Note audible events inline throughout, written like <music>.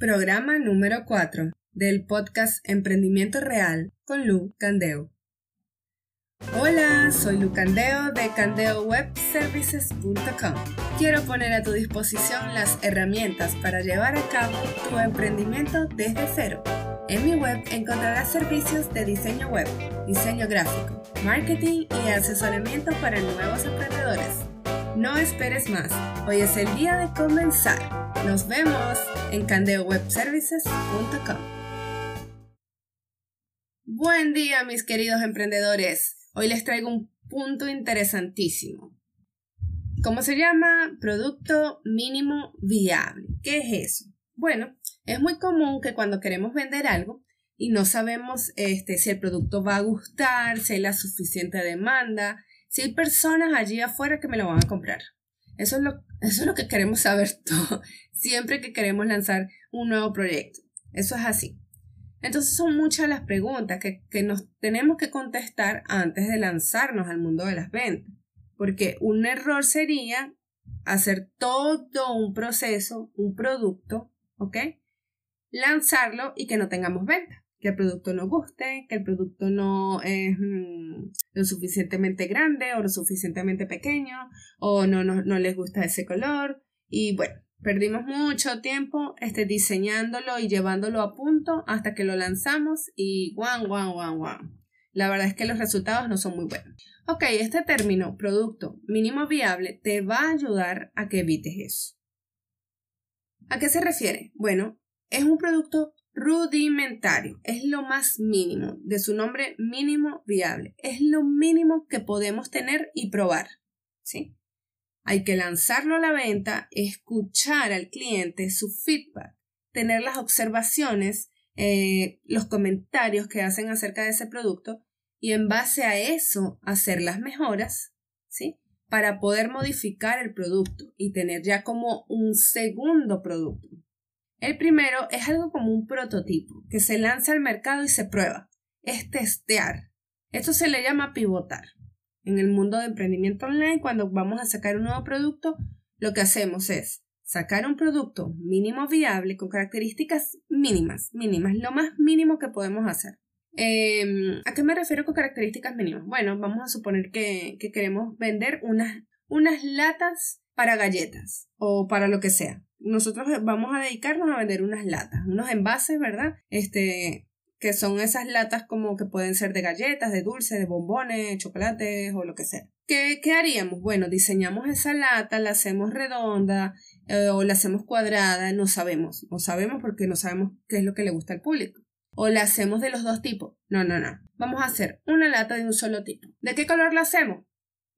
Programa número 4 del podcast Emprendimiento Real con Lu Candeo. Hola, soy Lu Candeo de candeowebservices.com. Quiero poner a tu disposición las herramientas para llevar a cabo tu emprendimiento desde cero. En mi web encontrarás servicios de diseño web, diseño gráfico, marketing y asesoramiento para nuevos emprendedores. No esperes más, hoy es el día de comenzar. Nos vemos en candeowebservices.com. Buen día mis queridos emprendedores. Hoy les traigo un punto interesantísimo. ¿Cómo se llama? Producto mínimo viable. ¿Qué es eso? Bueno, es muy común que cuando queremos vender algo y no sabemos este, si el producto va a gustar, si hay la suficiente demanda, si hay personas allí afuera que me lo van a comprar. Eso es lo, <laughs> eso es lo que queremos saber todo, siempre que queremos lanzar un nuevo proyecto. Eso es así. Entonces son muchas las preguntas que, que nos tenemos que contestar antes de lanzarnos al mundo de las ventas. Porque un error sería hacer todo un proceso, un producto, ¿ok? Lanzarlo y que no tengamos venta que el producto no guste, que el producto no es mm, lo suficientemente grande o lo suficientemente pequeño o no, no, no, les gusta ese color y bueno, perdimos mucho tiempo este, diseñándolo y llevándolo a punto hasta que lo lanzamos y guau, guau, guau, guau. La verdad es que los resultados no son muy buenos. Ok, este término, producto mínimo viable, te va a ayudar a que evites eso. ¿A qué se refiere? Bueno, es un producto rudimentario, es lo más mínimo, de su nombre mínimo viable, es lo mínimo que podemos tener y probar, ¿sí? Hay que lanzarlo a la venta, escuchar al cliente, su feedback, tener las observaciones, eh, los comentarios que hacen acerca de ese producto y en base a eso hacer las mejoras, ¿sí? Para poder modificar el producto y tener ya como un segundo producto. El primero es algo como un prototipo que se lanza al mercado y se prueba. Es testear. Esto se le llama pivotar. En el mundo de emprendimiento online, cuando vamos a sacar un nuevo producto, lo que hacemos es sacar un producto mínimo viable con características mínimas, mínimas, lo más mínimo que podemos hacer. Em, ¿A qué me refiero con características mínimas? Bueno, vamos a suponer que, que queremos vender unas, unas latas para galletas o para lo que sea nosotros vamos a dedicarnos a vender unas latas, unos envases, ¿verdad? Este, que son esas latas como que pueden ser de galletas, de dulces, de bombones, chocolates o lo que sea. ¿Qué, qué haríamos? Bueno, diseñamos esa lata, la hacemos redonda eh, o la hacemos cuadrada, no sabemos, no sabemos porque no sabemos qué es lo que le gusta al público. O la hacemos de los dos tipos. No, no, no. Vamos a hacer una lata de un solo tipo. ¿De qué color la hacemos?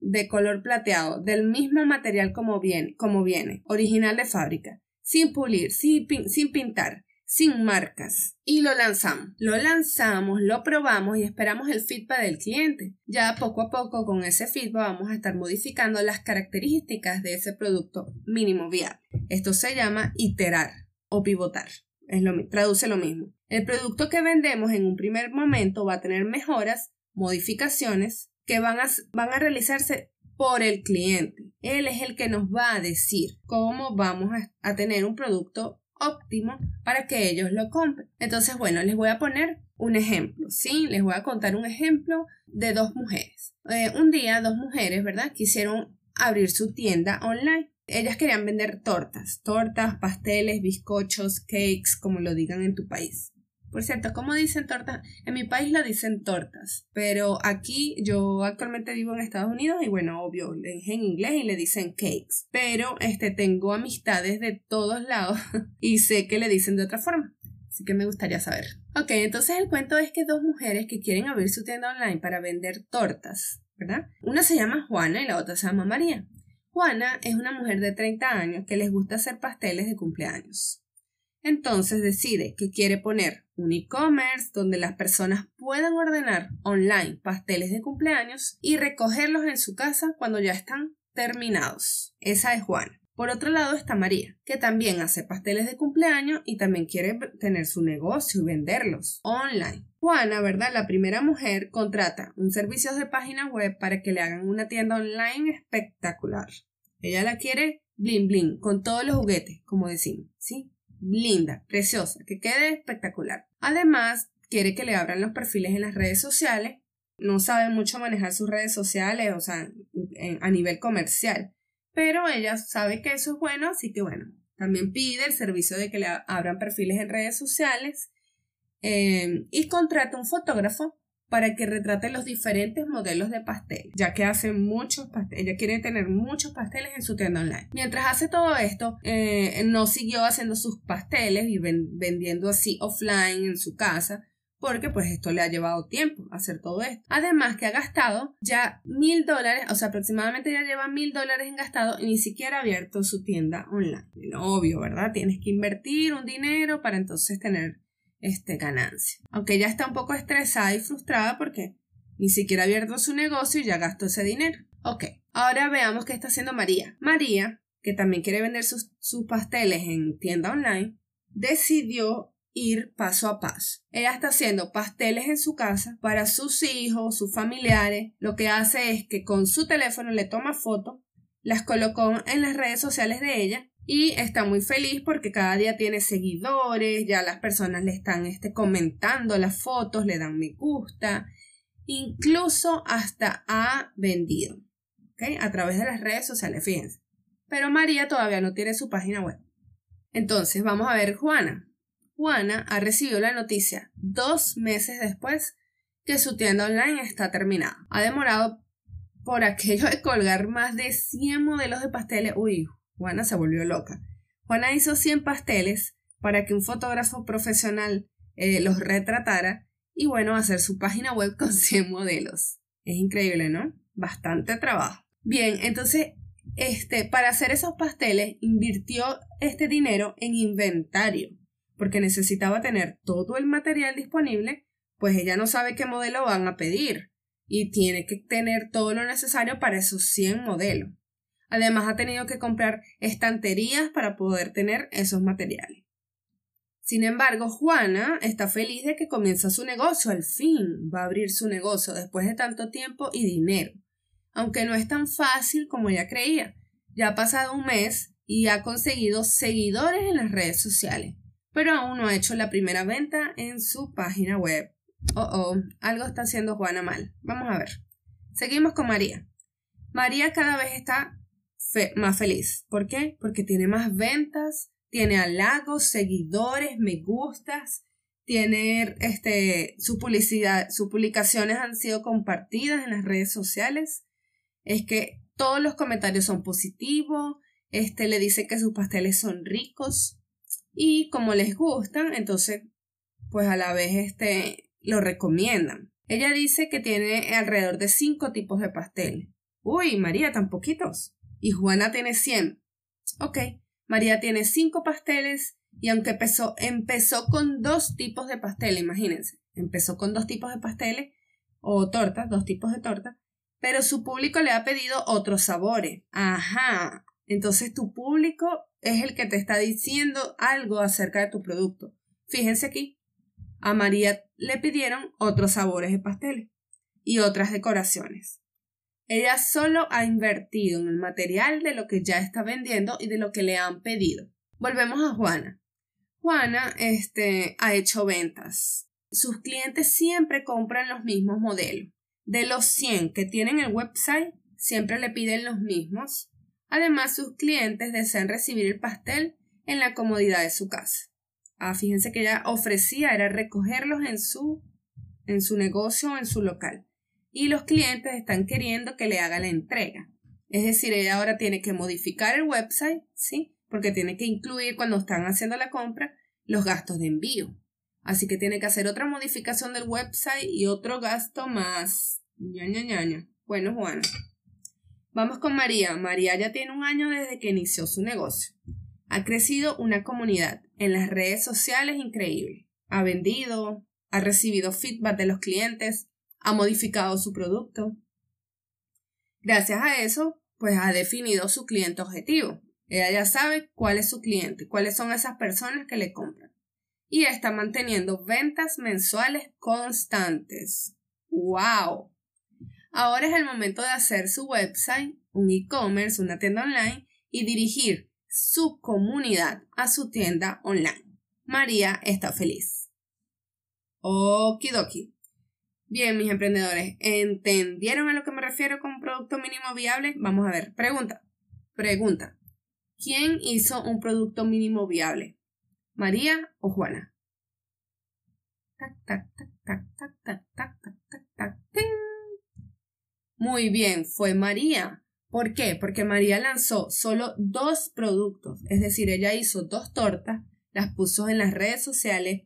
De color plateado, del mismo material como viene, original de fábrica, sin pulir, sin, sin pintar, sin marcas. Y lo lanzamos. Lo lanzamos, lo probamos y esperamos el feedback del cliente. Ya poco a poco con ese feedback vamos a estar modificando las características de ese producto mínimo viable. Esto se llama iterar o pivotar. Es lo, traduce lo mismo. El producto que vendemos en un primer momento va a tener mejoras, modificaciones que van a, van a realizarse por el cliente. Él es el que nos va a decir cómo vamos a, tener un producto óptimo para que ellos lo compren. Entonces, bueno, les voy a poner un ejemplo, ¿sí? Les voy a contar un ejemplo de dos mujeres. Eh, un día, dos mujeres, ¿verdad? Quisieron abrir su tienda online. Ellas querían vender tortas, tortas, pasteles, bizcochos, cakes, como lo digan en tu país. Por cierto, ¿cómo dicen tortas? En mi país lo dicen tortas, pero aquí yo actualmente vivo en Estados Unidos y bueno, obvio, es en inglés y le dicen cakes, pero este tengo amistades de todos lados <laughs> y sé que le dicen de otra forma. Así que me gustaría saber. Ok, entonces el cuento es que dos mujeres que quieren abrir su tienda online para vender tortas, ¿verdad? Una se llama Juana y la otra se llama María. Juana es una mujer de 30 años que les gusta hacer pasteles de cumpleaños. Entonces decide que quiere poner un e-commerce donde las personas puedan ordenar online pasteles de cumpleaños y recogerlos en su casa cuando ya están terminados. Esa es Juana. Por otro lado está María, que también hace pasteles de cumpleaños y también quiere tener su negocio y venderlos online. Juana, ¿verdad? La primera mujer contrata un servicio de página web para que le hagan una tienda online espectacular. Ella la quiere bling bling, con todos los juguetes, como decimos, ¿sí? Linda, preciosa, que quede espectacular. Además, quiere que le abran los perfiles en las redes sociales. No sabe mucho manejar sus redes sociales, o sea, a nivel comercial. Pero ella sabe que eso es bueno, así que bueno, también pide el servicio de que le abran perfiles en redes sociales eh, y contrata un fotógrafo para que retrate los diferentes modelos de pastel, ya que hace muchos pasteles, ella quiere tener muchos pasteles en su tienda online. Mientras hace todo esto, eh, no siguió haciendo sus pasteles y vendiendo así offline en su casa, porque pues esto le ha llevado tiempo hacer todo esto. Además que ha gastado ya mil dólares, o sea, aproximadamente ya lleva mil dólares en gastado y ni siquiera ha abierto su tienda online. obvio, ¿verdad? Tienes que invertir un dinero para entonces tener este, ganancia. Aunque ella está un poco estresada y frustrada porque ni siquiera ha abierto su negocio y ya gastó ese dinero. Ok, ahora veamos qué está haciendo María. María, que también quiere vender sus, sus pasteles en tienda online, decidió ir paso a paso. Ella está haciendo pasteles en su casa para sus hijos, sus familiares. Lo que hace es que con su teléfono le toma fotos, las colocó en las redes sociales de ella y está muy feliz porque cada día tiene seguidores, ya las personas le están este, comentando las fotos, le dan me gusta, incluso hasta ha vendido, ¿ok? A través de las redes sociales, fíjense. Pero María todavía no tiene su página web. Entonces, vamos a ver Juana. Juana ha recibido la noticia dos meses después que su tienda online está terminada. Ha demorado por aquello de colgar más de 100 modelos de pasteles. Uy, Juana se volvió loca. Juana hizo 100 pasteles para que un fotógrafo profesional eh, los retratara y bueno, hacer su página web con 100 modelos. Es increíble, ¿no? Bastante trabajo. Bien, entonces, este, para hacer esos pasteles invirtió este dinero en inventario, porque necesitaba tener todo el material disponible, pues ella no sabe qué modelo van a pedir y tiene que tener todo lo necesario para esos 100 modelos. Además ha tenido que comprar estanterías para poder tener esos materiales. Sin embargo, Juana está feliz de que comienza su negocio, al fin va a abrir su negocio después de tanto tiempo y dinero, aunque no es tan fácil como ella creía. Ya ha pasado un mes y ha conseguido seguidores en las redes sociales, pero aún no ha hecho la primera venta en su página web. Oh, oh, algo está haciendo Juana mal. Vamos a ver. Seguimos con María. María cada vez está más feliz. ¿Por qué? Porque tiene más ventas, tiene halagos, seguidores, me gustas, tiene este, su publicidad, sus publicaciones han sido compartidas en las redes sociales. Es que todos los comentarios son positivos, este, le dice que sus pasteles son ricos y como les gustan, entonces, pues a la vez este, lo recomiendan. Ella dice que tiene alrededor de cinco tipos de pastel. Uy, María, tan poquitos y Juana tiene 100. Ok, María tiene 5 pasteles y aunque empezó, empezó con dos tipos de pasteles, imagínense, empezó con dos tipos de pasteles o tortas, dos tipos de torta, pero su público le ha pedido otros sabores. Ajá, entonces tu público es el que te está diciendo algo acerca de tu producto. Fíjense aquí, a María le pidieron otros sabores de pasteles y otras decoraciones. Ella solo ha invertido en el material de lo que ya está vendiendo y de lo que le han pedido. Volvemos a Juana. Juana este, ha hecho ventas. Sus clientes siempre compran los mismos modelos. De los 100 que tienen el website, siempre le piden los mismos. Además, sus clientes desean recibir el pastel en la comodidad de su casa. Ah, fíjense que ella ofrecía era recogerlos en su, en su negocio o en su local y los clientes están queriendo que le haga la entrega. Es decir, ella ahora tiene que modificar el website, ¿sí? Porque tiene que incluir cuando están haciendo la compra los gastos de envío. Así que tiene que hacer otra modificación del website y otro gasto más. Ña, ña, Bueno, Juana. Vamos con María. María ya tiene un año desde que inició su negocio. Ha crecido una comunidad en las redes sociales increíble. Ha vendido, ha recibido feedback de los clientes, ha modificado su producto. Gracias a eso, pues ha definido su cliente objetivo. Ella ya sabe cuál es su cliente, cuáles son esas personas que le compran. Y está manteniendo ventas mensuales constantes. ¡Wow! Ahora es el momento de hacer su website, un e-commerce, una tienda online y dirigir su comunidad a su tienda online. María está feliz. Okidoki. Bien, mis emprendedores, ¿entendieron a lo que me refiero con producto mínimo viable? Vamos a ver. Pregunta. Pregunta. ¿Quién hizo un producto mínimo viable? ¿María o Juana? Tac, tac, tac, tac, tac, tac, tac, tac, tac, Muy bien, fue María. ¿Por qué? Porque María lanzó solo dos productos, es decir, ella hizo dos tortas, las puso en las redes sociales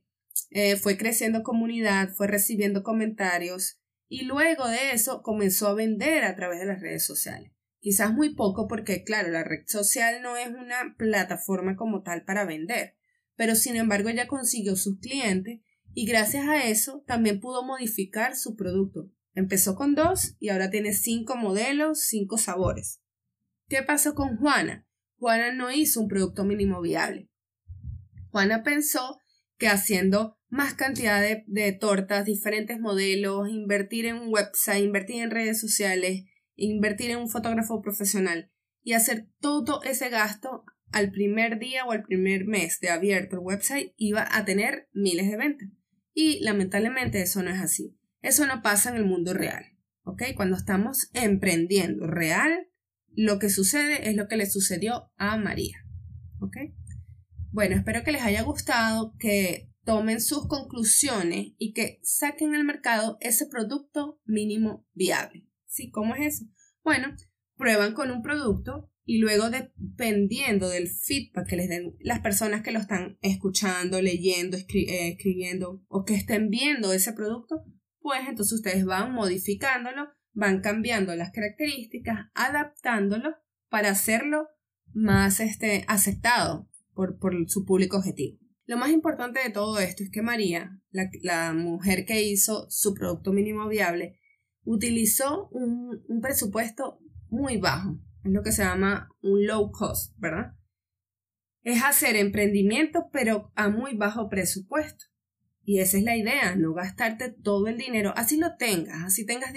eh, fue creciendo comunidad, fue recibiendo comentarios y luego de eso comenzó a vender a través de las redes sociales. Quizás muy poco porque, claro, la red social no es una plataforma como tal para vender, pero sin embargo ella consiguió sus clientes y gracias a eso también pudo modificar su producto. Empezó con dos y ahora tiene cinco modelos, cinco sabores. ¿Qué pasó con Juana? Juana no hizo un producto mínimo viable. Juana pensó que haciendo más cantidad de, tortas, diferentes modelos, invertir en un website, invertir en redes sociales, invertir en un fotógrafo profesional y hacer todo ese gasto al primer día o al primer mes de abierto el website iba a tener miles de ventas. Y lamentablemente eso no es así. Eso no pasa en el mundo real. ¿Ok? Cuando estamos emprendiendo real, lo que sucede es lo que le sucedió a María. ¿Ok? Bueno, espero que les haya gustado, que tomen sus conclusiones y que saquen al mercado ese producto mínimo viable. ¿Sí? ¿Cómo es eso? Bueno, prueban con un producto y luego dependiendo del feedback que les den las personas que lo están escuchando, leyendo, eh, escribiendo o que estén viendo ese producto, pues entonces ustedes van modificándolo, van cambiando las características, adaptándolo para hacerlo más este, aceptado por, su público objetivo. Lo más importante de todo esto es que María, la, mujer que hizo su producto mínimo viable, utilizó un, un, presupuesto muy bajo. Es lo que se llama un low cost, ¿verdad? Es hacer emprendimiento pero a muy bajo presupuesto. Y esa es la idea, no gastarte todo el dinero, así lo tengas, así tengas,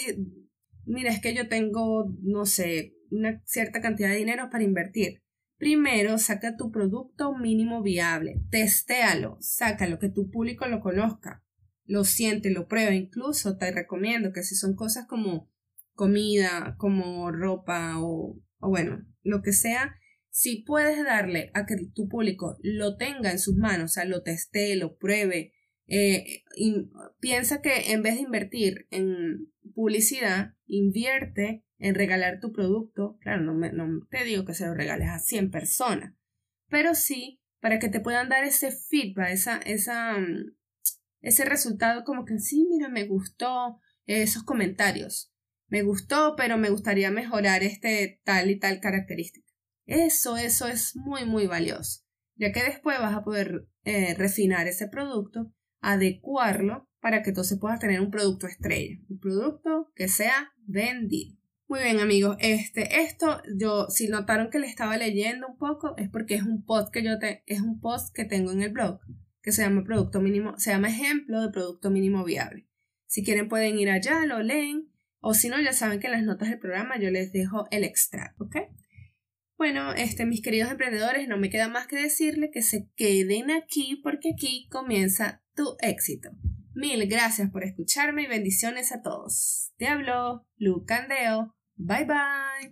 mira, es que yo tengo, no sé, una cierta cantidad de dinero para invertir. Primero, saca tu producto mínimo viable, testéalo, sácalo, que tu público lo conozca, lo siente, lo prueba. Incluso te recomiendo que si son cosas como comida, como ropa o, bueno, lo que sea, si puedes darle a que tu público lo tenga en sus manos, o sea, lo teste, lo pruebe, eh, piensa que en vez de invertir en publicidad, invierte en regalar tu producto. Claro, no, no te digo que se lo regales a 100 personas, pero sí para que te puedan dar ese feedback, esa, esa, mm, ese resultado como que sí, mira, me gustó esos comentarios. Me gustó, pero me gustaría mejorar este tal y tal característica. Eso, eso es muy, muy valioso, ya que después vas a poder eh, refinar ese producto, adecuarlo para que entonces puedas tener un producto estrella, un producto que sea vendido. Muy bien, amigos. Este, esto, yo, si notaron que le estaba leyendo un poco, es porque es un post que yo te, es un post que tengo en el blog, que se llama producto mínimo, se llama ejemplo de producto mínimo viable. Si quieren pueden ir allá, lo leen, o si no, ya saben que en las notas del programa yo les dejo el extracto. Bueno, este, mis queridos emprendedores, no me queda más que decirles que se queden aquí porque aquí comienza tu éxito. Mil gracias por escucharme y bendiciones a todos. Te hablo Lu Candeo Bye bye.